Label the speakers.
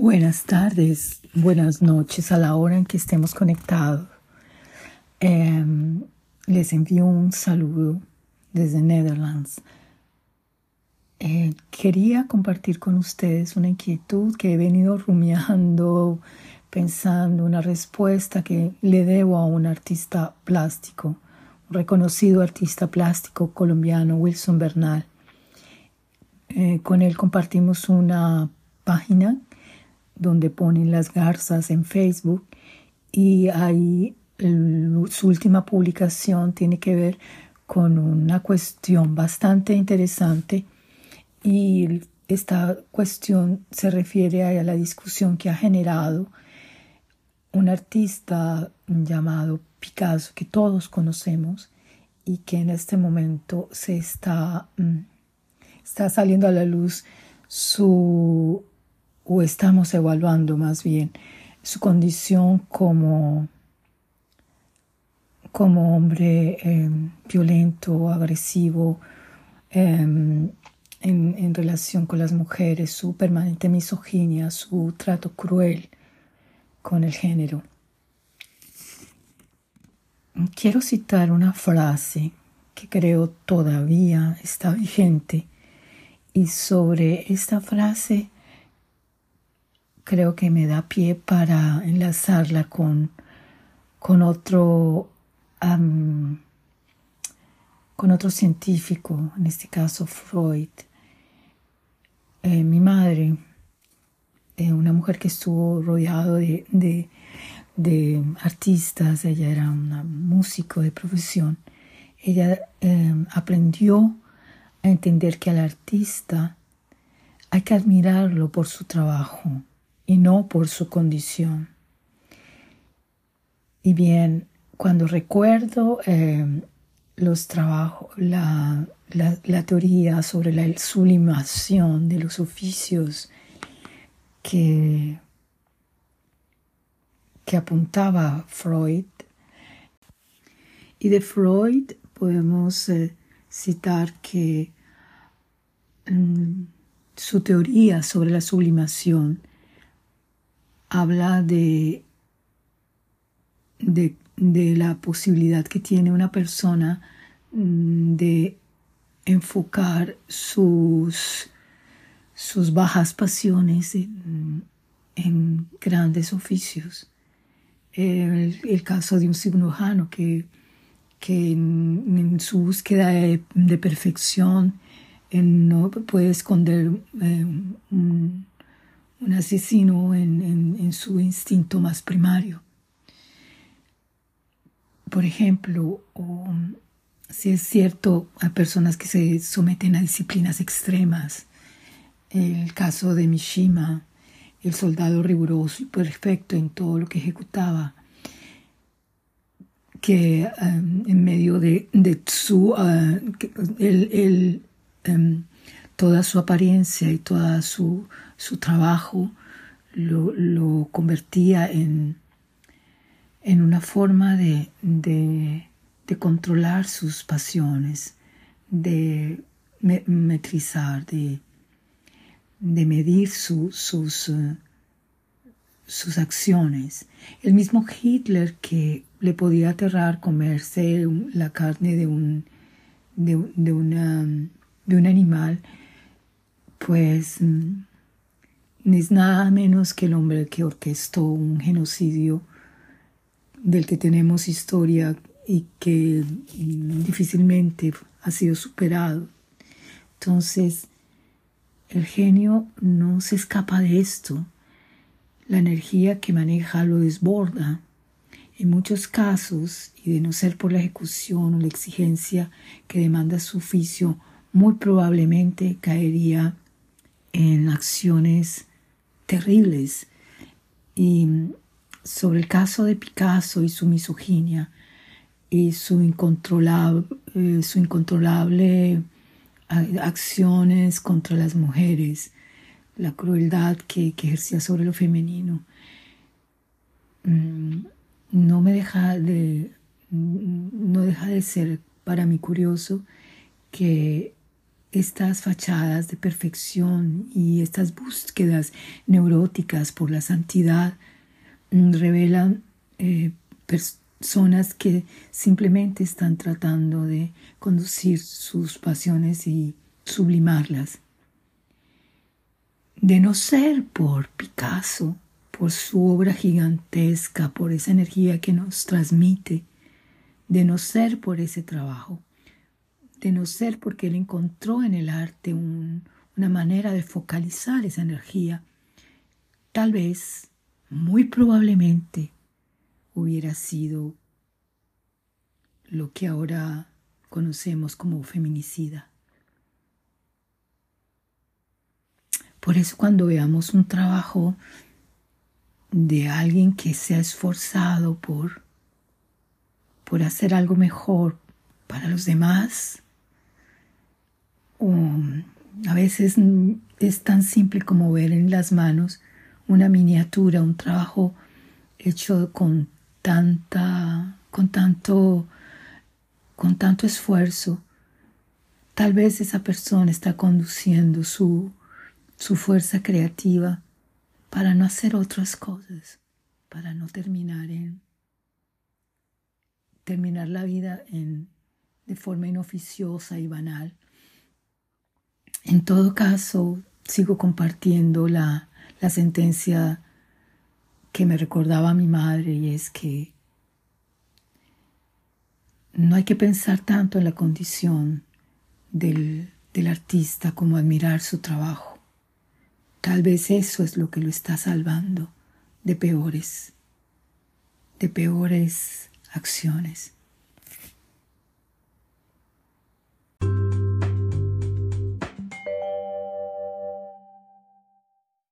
Speaker 1: Buenas tardes, buenas noches a la hora en que estemos conectados. Eh, les envío un saludo desde Netherlands. Eh, quería compartir con ustedes una inquietud que he venido rumiando, pensando, una respuesta que le debo a un artista plástico, un reconocido artista plástico colombiano, Wilson Bernal. Eh, con él compartimos una página donde ponen las garzas en Facebook y ahí su última publicación tiene que ver con una cuestión bastante interesante y esta cuestión se refiere a la discusión que ha generado un artista llamado Picasso que todos conocemos y que en este momento se está, mm, está saliendo a la luz su o estamos evaluando más bien su condición como, como hombre em, violento, agresivo, em, en, en, relación con las mujeres, su permanente misoginia, su trato cruel con el género. Quiero citar una frase que creo todavía está vigente y sobre esta frase creo que me da pie para enlazarla con, con otro con otro científico, en este caso Freud. Eh, mi madre, eh, una mujer que estuvo rodeado de, de, artistas, ella era una músico de profesión, ella eh, aprendió a entender que al artista hay que admirarlo por su trabajo, y no por su condición. Y bien, cuando recuerdo eh, los trabajos, la, teoría sobre la sublimación de los oficios que, que apuntaba Freud, y de Freud podemos eh, citar que mm, su teoría sobre la sublimación habla de, de, la posibilidad que tiene una persona mm, de enfocar sus, sus bajas pasiones en, grandes oficios. El, caso de un cirujano que, que en, su búsqueda de, perfección no puede esconder eh, un asesino en, su instinto más primario. Por ejemplo, si es cierto, hay personas que se someten a disciplinas extremas. El caso de Mishima, el soldado riguroso y perfecto en todo lo que ejecutaba, que um, en medio de, su, uh, um, toda su apariencia y toda su su trabajo lo, convertía en, en, una forma de, de, controlar sus pasiones, de metrizar, de, de medir sus, sus acciones. El mismo Hitler que le podía aterrar comerse la carne de un, de, una, de un animal, pues mm, es nada menos que el hombre que orquestó un genocidio del que tenemos historia y que difícilmente ha sido superado. Entonces, el genio no se escapa de esto. La energía que maneja lo desborda. En muchos casos, y de no ser por la ejecución o la exigencia que demanda su oficio, muy probablemente caería en acciones terribles. Y sobre el caso de Picasso y su misoginia y su incontrolable, eh, su incontrolable acciones contra las mujeres, la crueldad que, ejercía sobre lo femenino, mm, no me deja de, no deja de ser para mí curioso que estas fachadas de perfección y estas búsquedas neuróticas por la santidad mm, revelan eh, personas que simplemente están tratando de conducir sus pasiones y sublimarlas. De no ser por Picasso, por su obra gigantesca, por esa energía que nos transmite, de no ser por ese trabajo, de no ser porque él encontró en el arte una manera de focalizar esa energía, tal vez, muy probablemente, hubiera sido lo que ahora conocemos como feminicida. Por eso cuando veamos un trabajo de alguien que se ha esforzado por, por hacer algo mejor para los demás, a veces es tan simple como ver en las manos una miniatura, un trabajo hecho con tanta, con tanto, con tanto esfuerzo. Tal vez esa persona está conduciendo su, su fuerza creativa para no hacer otras cosas, para no terminar en terminar la vida en, de forma inoficiosa y banal. En todo caso, sigo compartiendo la, la sentencia que me recordaba mi madre y es que no hay que pensar tanto en la condición del, del artista como admirar su trabajo. Tal vez eso es lo que lo está salvando de peores, de peores acciones.